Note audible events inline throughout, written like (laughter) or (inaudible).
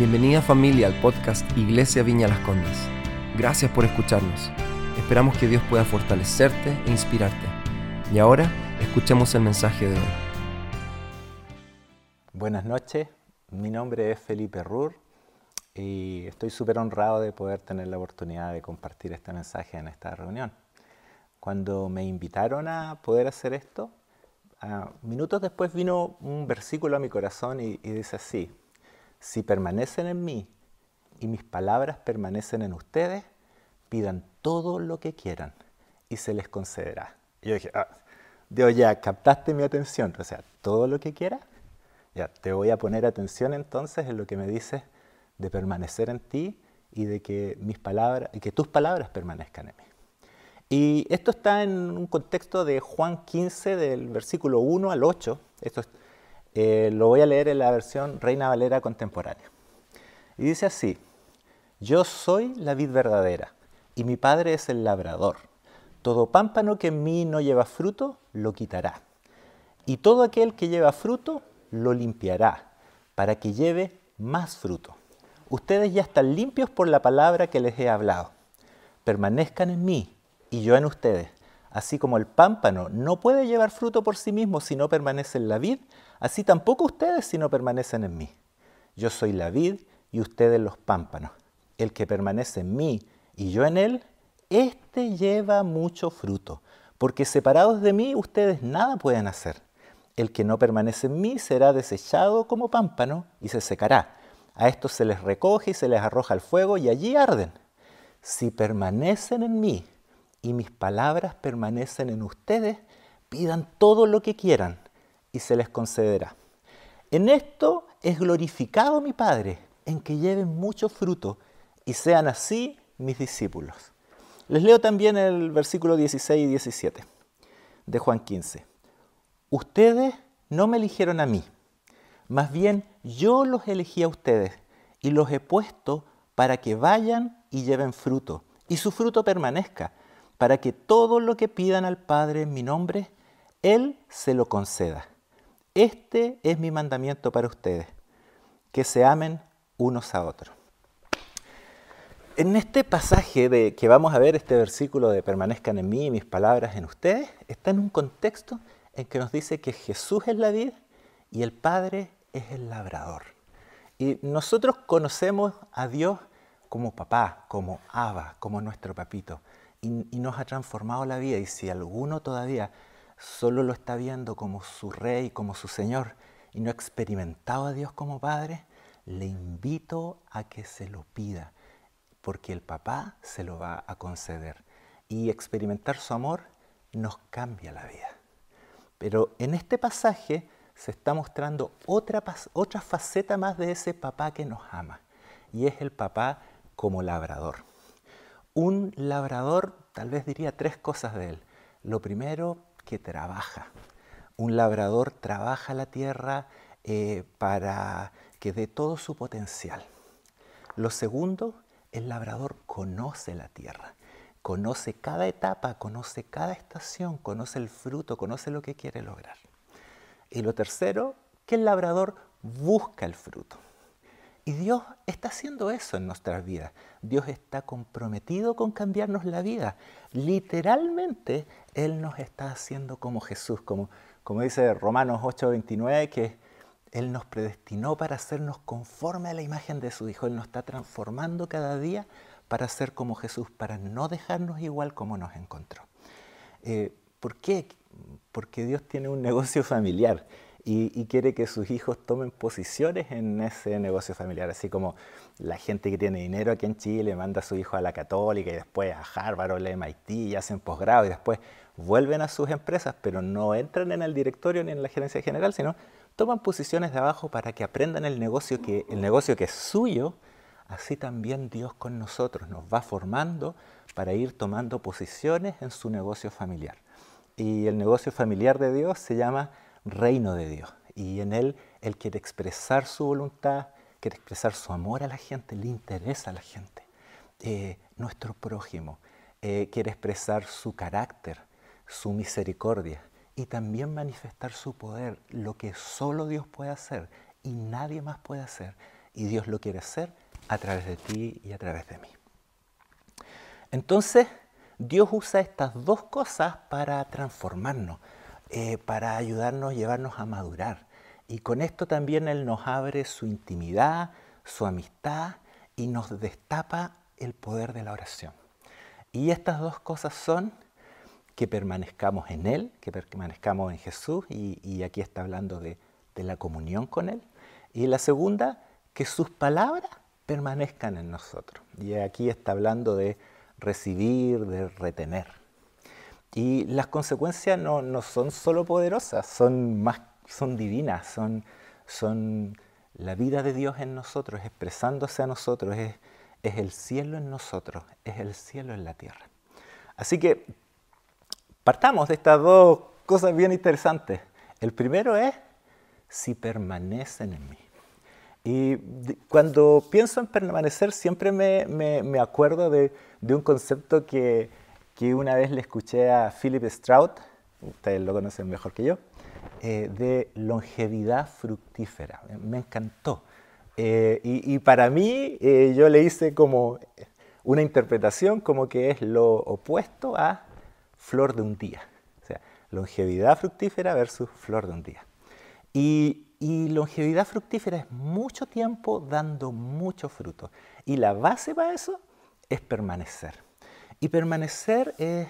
Bienvenida familia al podcast Iglesia Viña Las Condes. Gracias por escucharnos. Esperamos que Dios pueda fortalecerte e inspirarte. Y ahora escuchemos el mensaje de hoy. Buenas noches, mi nombre es Felipe Rur y estoy súper honrado de poder tener la oportunidad de compartir este mensaje en esta reunión. Cuando me invitaron a poder hacer esto, minutos después vino un versículo a mi corazón y, y dice así, si permanecen en mí y mis palabras permanecen en ustedes, pidan todo lo que quieran y se les concederá. Yo dije, ah, Dios, ya captaste mi atención, o sea, todo lo que quieras, ya te voy a poner atención entonces en lo que me dices de permanecer en ti y de que mis palabras, que tus palabras permanezcan en mí. Y esto está en un contexto de Juan 15, del versículo 1 al 8. Esto eh, lo voy a leer en la versión Reina Valera contemporánea. Y dice así, yo soy la vid verdadera y mi padre es el labrador. Todo pámpano que en mí no lleva fruto, lo quitará. Y todo aquel que lleva fruto, lo limpiará, para que lleve más fruto. Ustedes ya están limpios por la palabra que les he hablado. Permanezcan en mí y yo en ustedes. Así como el pámpano no puede llevar fruto por sí mismo si no permanece en la vid, así tampoco ustedes si no permanecen en mí. Yo soy la vid y ustedes los pámpanos. El que permanece en mí y yo en él, éste lleva mucho fruto, porque separados de mí ustedes nada pueden hacer. El que no permanece en mí será desechado como pámpano y se secará. A estos se les recoge y se les arroja al fuego y allí arden. Si permanecen en mí y mis palabras permanecen en ustedes, pidan todo lo que quieran y se les concederá. En esto es glorificado mi Padre, en que lleven mucho fruto y sean así mis discípulos. Les leo también el versículo 16 y 17 de Juan 15. Ustedes no me eligieron a mí, más bien yo los elegí a ustedes y los he puesto para que vayan y lleven fruto, y su fruto permanezca, para que todo lo que pidan al Padre en mi nombre, Él se lo conceda. Este es mi mandamiento para ustedes, que se amen unos a otros. En este pasaje de que vamos a ver, este versículo de permanezcan en mí y mis palabras en ustedes, está en un contexto en que nos dice que Jesús es la vid y el Padre es el labrador. Y nosotros conocemos a Dios como papá, como Abba, como nuestro papito y, nos ha transformado la vida. Y si alguno todavía solo lo está viendo como su rey, como su Señor, y no ha experimentado a Dios como Padre, le invito a que se lo pida, porque el papá se lo va a conceder. Y experimentar su amor nos cambia la vida. Pero en este pasaje se está mostrando otra, otra faceta más de ese papá que nos ama, y es el papá como labrador. Un labrador, tal vez diría tres cosas de él. Lo primero, que trabaja. Un labrador trabaja la tierra eh, para que dé todo su potencial. Lo segundo, el labrador conoce la tierra, conoce cada etapa, conoce cada estación, conoce el fruto, conoce lo que quiere lograr. Y lo tercero, que el labrador busca el fruto. Y Dios está haciendo eso en nuestras vidas. Dios está comprometido con cambiarnos la vida. Literalmente, Él nos está haciendo como Jesús, como, como dice Romanos 8:29, que Él nos predestinó para hacernos conforme a la imagen de su Hijo. Él nos está transformando cada día para ser como Jesús, para no dejarnos igual como nos encontró. Eh, ¿Por qué? Porque Dios tiene un negocio familiar y, quiere que sus hijos tomen posiciones en ese negocio familiar, así como la gente que tiene dinero aquí en Chile manda a su hijo a la católica y después a Harvard o a MIT y hacen posgrado y después vuelven a sus empresas, pero no entran en el directorio ni en la gerencia general, sino toman posiciones de abajo para que aprendan el negocio que, el negocio que es suyo, así también Dios con nosotros nos va formando para ir tomando posiciones en su negocio familiar. Y el negocio familiar de Dios se llama reino de Dios. Y en Él Él quiere expresar su voluntad, quiere expresar su amor a la gente, le interesa a la gente. Eh, nuestro prójimo eh, quiere expresar su carácter, su misericordia y también manifestar su poder, lo que solo Dios puede hacer y nadie más puede hacer. y Dios lo quiere hacer a través de ti y a través de mí. Entonces, Dios usa estas dos cosas para transformarnos, eh, para ayudarnos, llevarnos a madurar. Y con esto también Él nos abre su intimidad, su amistad y nos destapa el poder de la oración. Y estas dos cosas son que permanezcamos en Él, que permanezcamos en Jesús, y, aquí está hablando de, de la comunión con Él. Y la segunda, que sus palabras permanezcan en nosotros. Y aquí está hablando de recibir, de retener. Y las consecuencias no, no son solo poderosas, son, más, son divinas, son, son la vida de Dios en nosotros, expresándose a nosotros, es, es el cielo en nosotros, es el cielo en la tierra. Así que partamos de estas dos cosas bien interesantes. El primero es si permanecen en mí. Y cuando pienso en permanecer, siempre me, me, acuerdo de, de, un concepto que, que, una vez le escuché a Philip Strout, ustedes lo conocen mejor que yo, eh, de longevidad fructífera. Me encantó. Eh, y, y, para mí, eh, yo le hice como una interpretación como que es lo opuesto a flor de un día. O sea, longevidad fructífera versus flor de un día. Y, y longevidad fructífera es mucho tiempo dando mucho fruto. Y la base para eso es permanecer. Y permanecer es,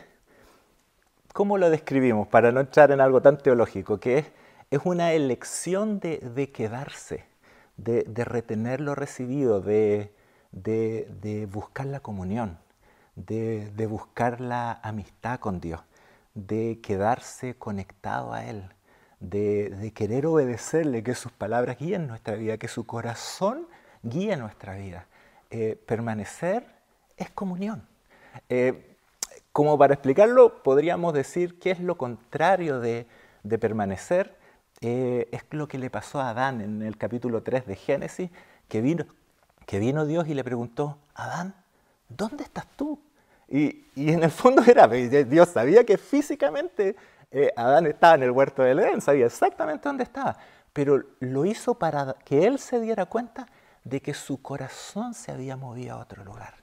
¿cómo lo describimos? Para no entrar en algo tan teológico, que es, una elección de, quedarse, de, retener lo recibido, de, de buscar la comunión, de buscar la amistad con Dios, de quedarse conectado a Él de, querer obedecerle, que sus palabras guíen nuestra vida, que su corazón guíe nuestra vida. Eh, permanecer es comunión. Eh, como para explicarlo, podríamos decir que es lo contrario de, permanecer. Eh, es lo que le pasó a Adán en el capítulo 3 de Génesis, que vino, que vino Dios y le preguntó, Adán, ¿dónde estás tú? Y, y, en el fondo era, Dios sabía que físicamente eh, Adán estaba en el huerto del Edén, sabía exactamente dónde estaba, pero lo hizo para que él se diera cuenta de que su corazón se había movido a otro lugar,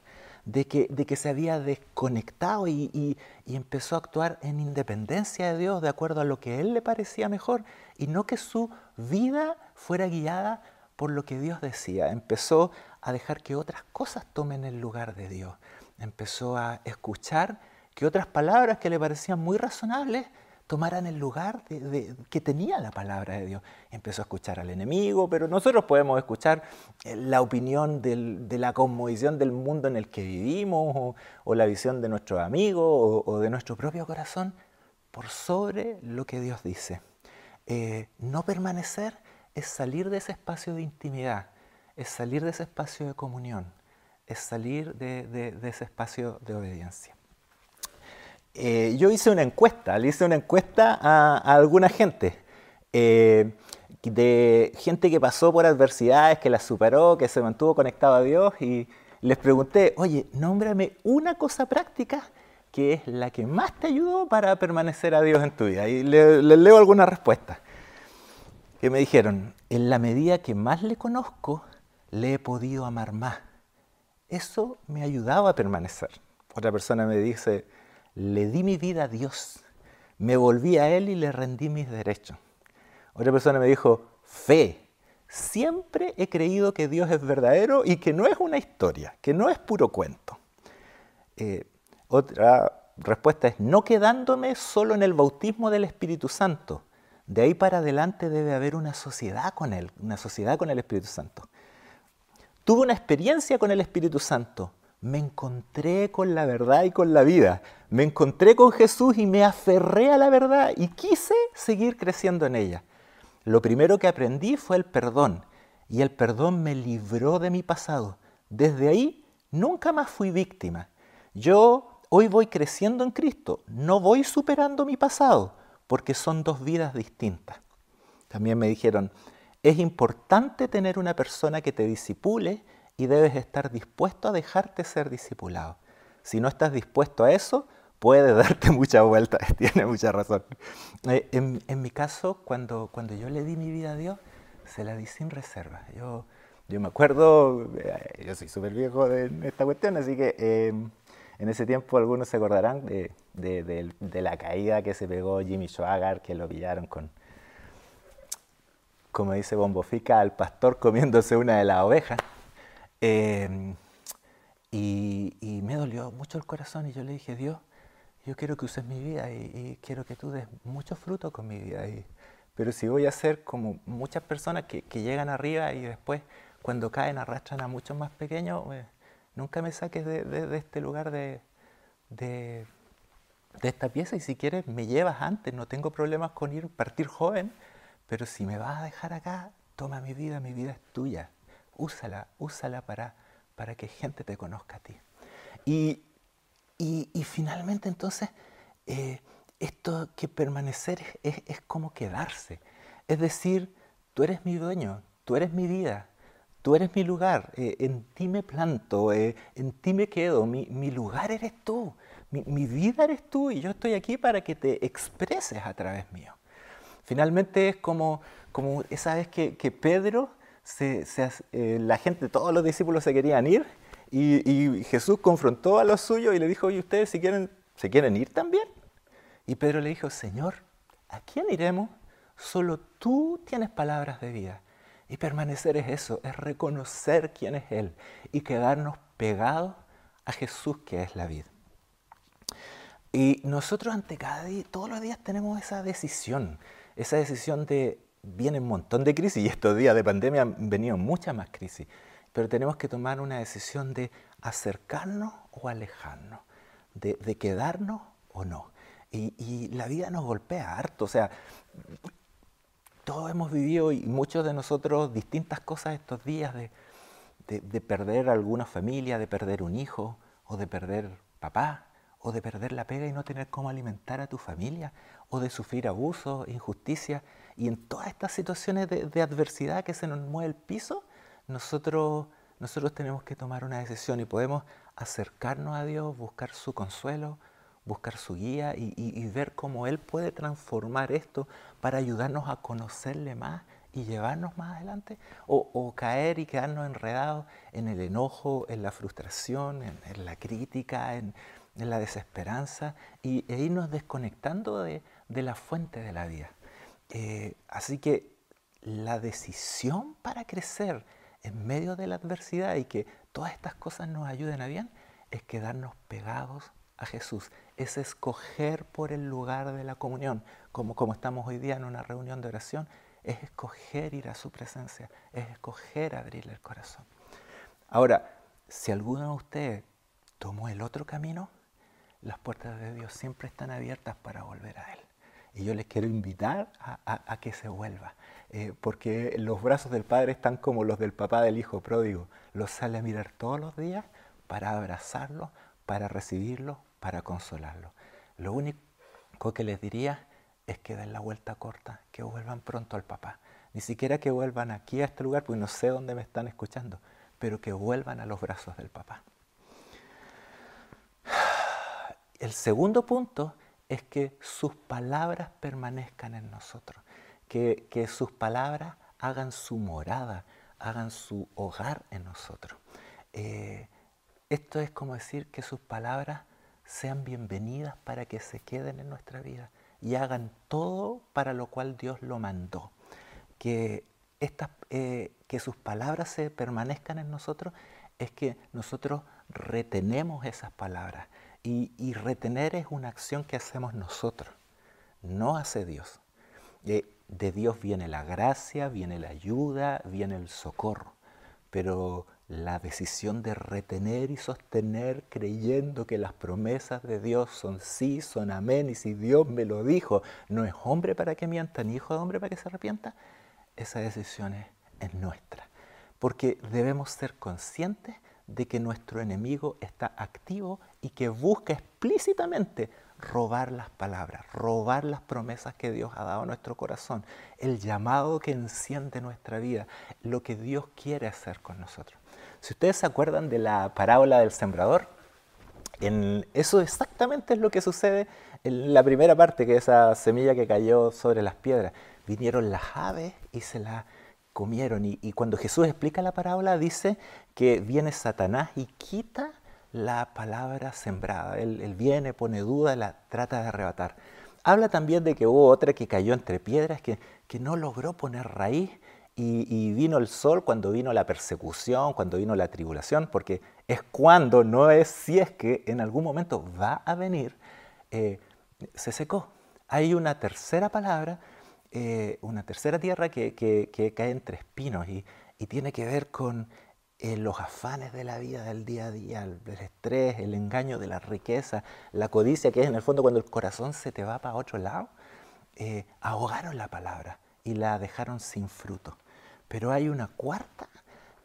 de que, de que se había desconectado y, y, empezó a actuar en independencia de Dios, de acuerdo a lo que a él le parecía mejor, y no que su vida fuera guiada por lo que Dios decía. Empezó a dejar que otras cosas tomen el lugar de Dios. Empezó a escuchar que otras palabras que le parecían muy razonables tomaran el lugar de, que tenía la palabra de Dios. Empezó a escuchar al enemigo, pero nosotros podemos escuchar eh, la opinión de la cosmovisión del mundo en el que vivimos, o, la visión de nuestros amigos, o, de nuestro propio corazón, por sobre lo que Dios dice. Eh, no permanecer es salir de ese espacio de intimidad, es salir de ese espacio de comunión, es salir de ese espacio de obediencia. Eh, yo hice una encuesta, le hice una encuesta a, alguna gente, eh, de gente que pasó por adversidades, que las superó, que se mantuvo conectado a Dios y les pregunté, oye, nómbrame una cosa práctica que es la que más te ayudó para permanecer a Dios en tu vida. Y les leo algunas respuestas que me dijeron, en la medida que más le conozco, le he podido amar más. Eso me ha ayudado a permanecer. Otra persona me dice, le di mi vida a Dios, me volví a Él y le rendí mis derechos. Otra persona me dijo, fe. Siempre he creído que Dios es verdadero y que no es una historia, que no es puro cuento. Eh, otra respuesta es, no quedándome solo en el bautismo del Espíritu Santo. De ahí para adelante debe haber una sociedad con Él, una sociedad con el Espíritu Santo. Tuve una experiencia con el Espíritu Santo, me encontré con la verdad y con la vida. Me encontré con Jesús y me aferré a la verdad y quise seguir creciendo en ella. Lo primero que aprendí fue el perdón y el perdón me libró de mi pasado. Desde ahí nunca más fui víctima. Yo hoy voy creciendo en Cristo, no voy superando mi pasado porque son dos vidas distintas. También me dijeron, es importante tener una persona que te disipule y debes estar dispuesto a dejarte ser discipulado. Si no estás dispuesto a eso, puede (laughs) darte mucha vuelta, (laughs) tiene mucha razón. Eh, en, mi caso, cuando, cuando yo le di mi vida a Dios, se la di sin reserva. Yo, Yo me acuerdo, eh, yo soy súper viejo en esta cuestión, así que eh, en ese tiempo algunos se acordarán de, de, la caída que se pegó Jimmy Schwager, que lo pillaron con, como dice Bombofica, al pastor comiéndose una de las ovejas. Eh, y, me dolió mucho el corazón y yo le dije, Dios, yo quiero que uses mi vida y, quiero que tú des mucho fruto con mi vida. Y, pero si voy a ser como muchas personas que, llegan arriba y después cuando caen arrastran a muchos más pequeños, eh, nunca me saques de, este lugar de, de, esta pieza. Y si quieres me llevas antes, no tengo problemas con ir, partir joven, pero si me vas a dejar acá, toma mi vida, mi vida es tuya, úsala, úsala para, para que gente te conozca a ti. Y, y, finalmente entonces, eh, esto que permanecer es, es, como quedarse, es decir, tú eres mi dueño, tú eres mi vida, tú eres mi lugar, eh, en ti me planto, eh, en ti me quedo, mi, lugar eres tú, mi, vida eres tú y yo estoy aquí para que te expreses a través mío. Finalmente es como, como esa vez que, Pedro, se, eh, la gente, todos los discípulos se querían ir y, Jesús confrontó a los suyos y le dijo, oye, ustedes si quieren, ¿se quieren ir también? Y Pedro le dijo, Señor, ¿a quién iremos? Solo tú tienes palabras de vida. Y permanecer es eso, es reconocer quién es Él y quedarnos pegados a Jesús que es la vida. Y nosotros ante cada día, todos los días tenemos esa decisión, esa decisión de, viene un montón de crisis y estos días de pandemia han venido muchas más crisis, pero tenemos que tomar una decisión de acercarnos o alejarnos, de, quedarnos o no. Y, y, la vida nos golpea harto, o sea, todos hemos vivido y muchos de nosotros distintas cosas estos días de, de, perder alguna familia, de perder un hijo, o de perder papá, o de perder la pega y no tener cómo alimentar a tu familia, o de sufrir abuso, injusticia. Y en todas estas situaciones de, adversidad que se nos mueve el piso, nosotros, nosotros tenemos que tomar una decisión y podemos acercarnos a Dios, buscar su consuelo, buscar su guía y, ver cómo Él puede transformar esto para ayudarnos a conocerle más y llevarnos más adelante, o, caer y quedarnos enredados en el enojo, en la frustración, en, la crítica, en, la desesperanza, y, e irnos desconectando de, la fuente de la vida. Eh, así que la decisión para crecer en medio de la adversidad y que todas estas cosas nos ayuden a bien es quedarnos pegados a Jesús, es escoger por el lugar de la comunión, como, como estamos hoy día en una reunión de oración, es escoger ir a su presencia, es escoger abrirle el corazón. Ahora, si alguno de ustedes tomó el otro camino, las puertas de Dios siempre están abiertas para volver a Él. Y yo les quiero invitar a, que se vuelva, eh, porque los brazos del Padre están como los del papá del Hijo pródigo. Los sale a mirar todos los días para abrazarlo, para recibirlo, para consolarlo. Lo único que les diría es que den la vuelta corta, que vuelvan pronto al papá. Ni siquiera que vuelvan aquí a este lugar, porque no sé dónde me están escuchando, pero que vuelvan a los brazos del papá. El segundo punto es que sus palabras permanezcan en nosotros, que, sus palabras hagan su morada, hagan su hogar en nosotros. Eh, esto es como decir que sus palabras sean bienvenidas para que se queden en nuestra vida y hagan todo para lo cual Dios lo mandó. Que, eh, que sus palabras se permanezcan en nosotros es que nosotros retenemos esas palabras. Y, retener es una acción que hacemos nosotros, no hace Dios. Eh, de Dios viene la gracia, viene la ayuda, viene el socorro. Pero la decisión de retener y sostener creyendo que las promesas de Dios son sí, son amén, y si Dios me lo dijo, no es hombre para que mienta, ni hijo de hombre para que se arrepienta, esa decisión es, nuestra. Porque debemos ser conscientes de que nuestro enemigo está activo y que busca explícitamente robar las palabras, robar las promesas que Dios ha dado a nuestro corazón, el llamado que enciende nuestra vida, lo que Dios quiere hacer con nosotros. Si ustedes se acuerdan de la parábola del sembrador, en eso exactamente es lo que sucede en la primera parte, que es esa semilla que cayó sobre las piedras. Vinieron las aves y se la comieron. Y, cuando Jesús explica la parábola, dice que viene Satanás y quita la palabra sembrada. Él, viene, pone duda, la trata de arrebatar. Habla también de que hubo otra que cayó entre piedras, que, que no logró poner raíz y, vino el sol cuando vino la persecución, cuando vino la tribulación, porque es cuando, no es si es que en algún momento va a venir, eh, se secó. Hay una tercera palabra, eh, una tercera tierra que, cae entre espinos y, tiene que ver con eh, los afanes de la vida del día a día, el, estrés, el engaño de la riqueza, la codicia, que es en el fondo cuando el corazón se te va para otro lado. ahogaron la palabra y la dejaron sin fruto. Pero hay una cuarta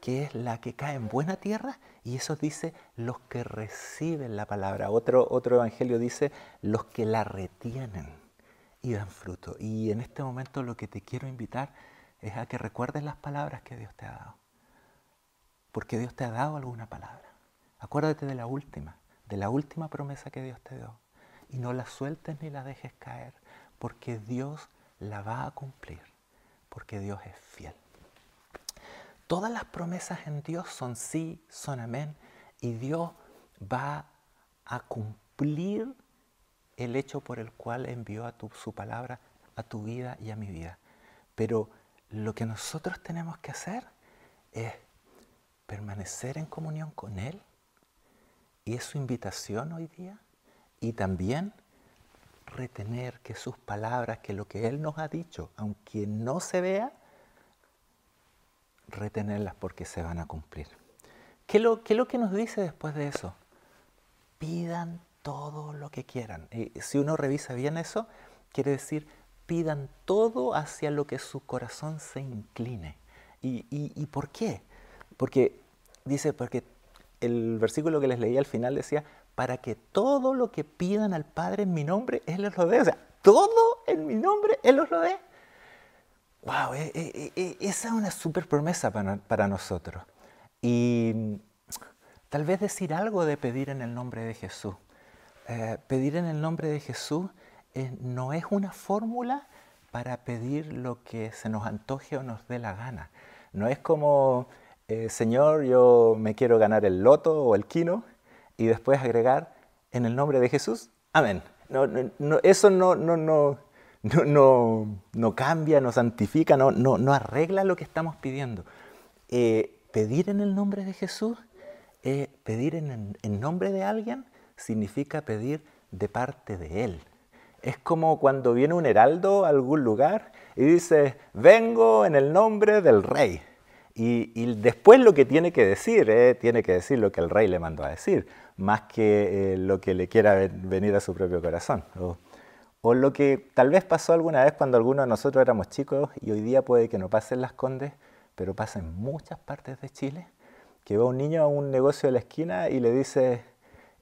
que es la que cae en buena tierra y eso dice los que reciben la palabra. Otro, otro evangelio dice los que la retienen y dan fruto. Y en este momento lo que te quiero invitar es a que recuerdes las palabras que Dios te ha dado. Porque Dios te ha dado alguna palabra. Acuérdate de la última, de la última promesa que Dios te dio. Y no la sueltes ni la dejes caer, porque Dios la va a cumplir, porque Dios es fiel. Todas las promesas en Dios son sí, son amén, y Dios va a cumplir el hecho por el cual envió a tu, su palabra a tu vida y a mi vida. Pero lo que nosotros tenemos que hacer es permanecer en comunión con Él, y es su invitación hoy día, y también retener que sus palabras, que lo que Él nos ha dicho, aunque no se vea, retenerlas porque se van a cumplir. ¿Qué es lo, lo que nos dice después de eso? Pidan todo lo que quieran. Y si uno revisa bien eso, quiere decir, pidan todo hacia lo que su corazón se incline. ¿Y, por qué? Porque dice, porque el versículo que les leí al final decía, para que todo lo que pidan al Padre en mi nombre, Él les lo dé. O sea, todo en mi nombre, Él os lo dé. Wow, eh, eh, eh, esa es una super promesa para, nosotros. Y tal vez decir algo de pedir en el nombre de Jesús. pedir en el nombre de Jesús no es una fórmula para pedir lo que se nos antoje o nos dé la gana. No es como, Señor, yo me quiero ganar el loto o el quino y después agregar en el nombre de Jesús, amén. No, eso no, no, no, no, no, cambia, no santifica, no, no, no, arregla lo que estamos pidiendo. Eh, pedir en el nombre de Jesús, eh, pedir en, en nombre de alguien, significa pedir de parte de Él. Es como cuando viene un heraldo a algún lugar y dice, vengo en el nombre del rey. Y, después lo que tiene que decir, eh, tiene que decir lo que el rey le mandó a decir, más que lo que le quiera venir a su propio corazón. O lo que tal vez pasó alguna vez cuando algunos de nosotros éramos chicos y hoy día puede que no pase en Las Condes, pero pasa en muchas partes de Chile, que va un niño a un negocio de la esquina y le dice,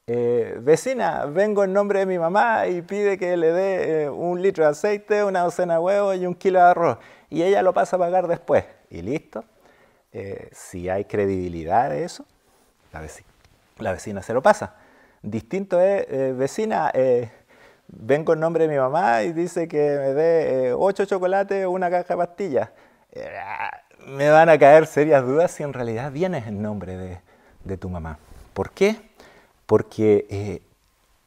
eh, vecina, vengo en nombre de mi mamá y pide que le dé eh, un litro de aceite, una docena de huevos y un kilo de arroz. Y ella lo pasa a pagar después. Y listo. Eh, si hay credibilidad de eso, la vecina, la vecina se lo pasa. Distinto es, vecina, vengo en nombre de mi mamá y dice que me dé eh, ocho chocolates o una caja de pastillas. Eh, me van a caer serias dudas si en realidad vienes en nombre de, tu mamá. ¿Por qué? Porque eh,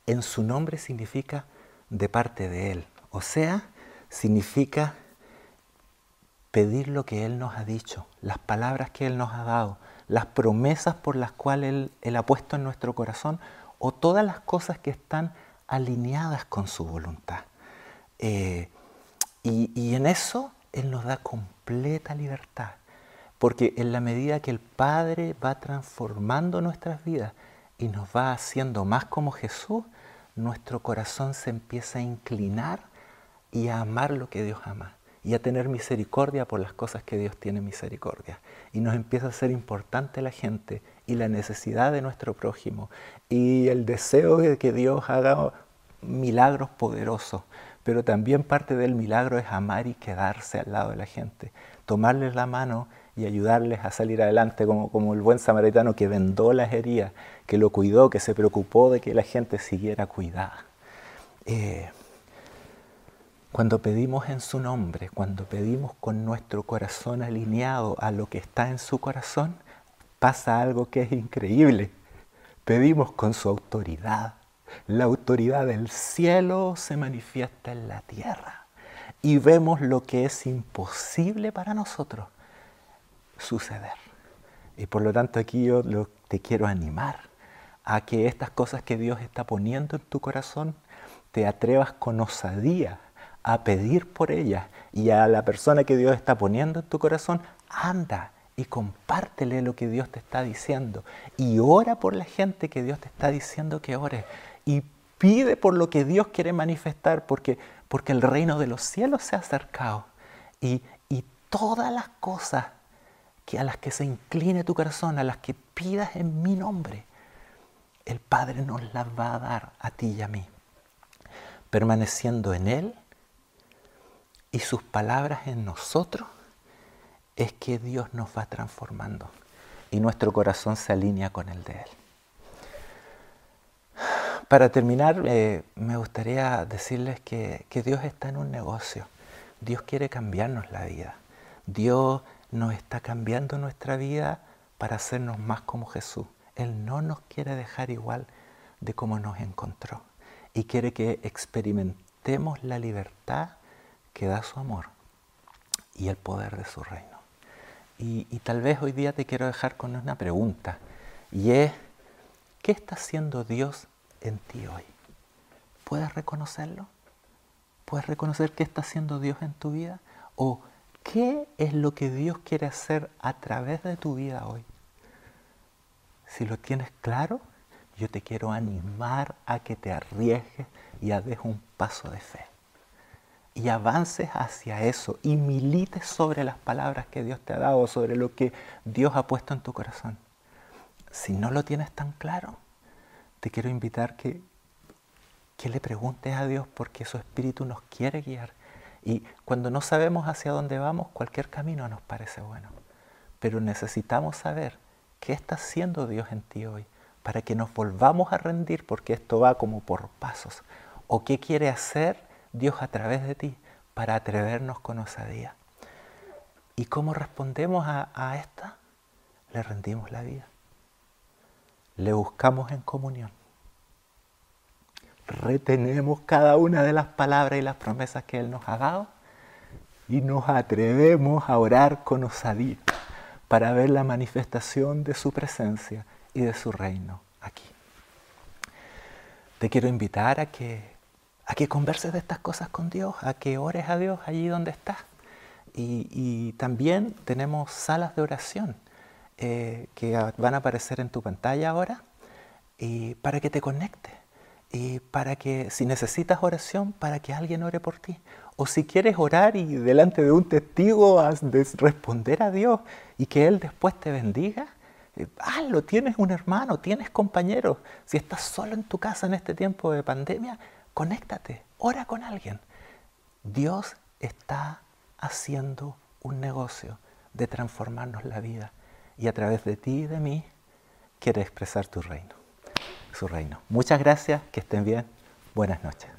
en su nombre significa de parte de Él. O sea, significa pedir lo que Él nos ha dicho, las palabras que Él nos ha dado, las promesas por las cuales Él, él ha puesto en nuestro corazón o todas las cosas que están alineadas con su voluntad. Eh, y, en eso Él nos da completa libertad, porque en la medida que el Padre va transformando nuestras vidas y nos va haciendo más como Jesús, nuestro corazón se empieza a inclinar y a amar lo que Dios ama y a tener misericordia por las cosas que Dios tiene misericordia. Y nos empieza a ser importante la gente y la necesidad de nuestro prójimo y el deseo de que Dios haga milagros poderosos, pero también parte del milagro es amar y quedarse al lado de la gente, tomarles la mano y ayudarles a salir adelante como, como el buen samaritano que vendó las heridas, que lo cuidó, que se preocupó de que la gente siguiera cuidada. Eh, Cuando pedimos en su nombre, cuando pedimos con nuestro corazón alineado a lo que está en su corazón, pasa algo que es increíble. Pedimos con su autoridad. La autoridad del cielo se manifiesta en la tierra y vemos lo que es imposible para nosotros suceder. Y por lo tanto aquí yo te quiero animar a que estas cosas que Dios está poniendo en tu corazón te atrevas con osadía a pedir por ellas y a la persona que Dios está poniendo en tu corazón, anda y compártele lo que Dios te está diciendo. Y ora por la gente que Dios te está diciendo que ore. Y pide por lo que Dios quiere manifestar porque, porque el reino de los cielos se ha acercado. Y, y todas las cosas que a las que se incline tu corazón, a las que pidas en mi nombre, el Padre nos las va a dar a ti y a mí. Permaneciendo en Él y sus palabras en nosotros, es que Dios nos va transformando y nuestro corazón se alinea con el de Él. Para terminar, eh, me gustaría decirles que, que Dios está en un negocio. Dios quiere cambiarnos la vida. Dios nos está cambiando nuestra vida para hacernos más como Jesús. Él no nos quiere dejar igual de como nos encontró y quiere que experimentemos la libertad que da su amor y el poder de su reino. Y, tal vez hoy día te quiero dejar con una pregunta y es, ¿qué está haciendo Dios en ti hoy? ¿Puedes reconocerlo? ¿Puedes reconocer qué está haciendo Dios en tu vida? ¿O ¿Qué es lo que Dios quiere hacer a través de tu vida hoy? Si lo tienes claro, yo te quiero animar a que te arriesgues y a des un paso de fe. Y avances hacia eso y milites sobre las palabras que Dios te ha dado, sobre lo que Dios ha puesto en tu corazón. Si no lo tienes tan claro, te quiero invitar que, que le preguntes a Dios porque su Espíritu nos quiere guiar y cuando no sabemos hacia dónde vamos, cualquier camino nos parece bueno. Pero necesitamos saber qué está haciendo Dios en ti hoy para que nos volvamos a rendir, porque esto va como por pasos. O qué quiere hacer Dios a través de ti para atrevernos con osadía. ¿Y cómo respondemos a, esta? Le rendimos la vida. Le buscamos en comunión retenemos cada una de las palabras y las promesas que Él nos ha dado y nos atrevemos a orar con osadía para ver la manifestación de su presencia y de su reino aquí. Te quiero invitar a que, a que converses de estas cosas con Dios, a que ores a Dios allí donde estás. Y, también tenemos salas de oración eh, que van a aparecer en tu pantalla ahora y para que te conectes y para que, si necesitas oración, para que alguien ore por ti. O si quieres orar y delante de un testigo has de responder a Dios y que Él después te bendiga, eh, hazlo, tienes un hermano, tienes compañeros. Si estás solo en tu casa en este tiempo de pandemia, conéctate, ora con alguien. Dios está haciendo un negocio de transformarnos la vida y a través de ti y de mí quiere expresar tu reino su reino. Muchas gracias, que estén bien, buenas noches.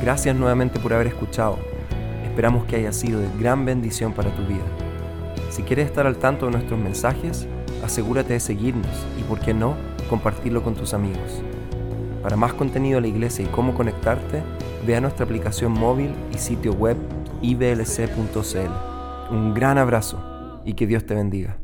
Gracias nuevamente por haber escuchado. Esperamos que haya sido de gran bendición para tu vida. Si quieres estar al tanto de nuestros mensajes, asegúrate de seguirnos y, por qué no, compartirlo con tus amigos. Para más contenido de la iglesia y cómo conectarte, ve a nuestra aplicación móvil y sitio web iblc.cl. Un gran abrazo y que Dios te bendiga.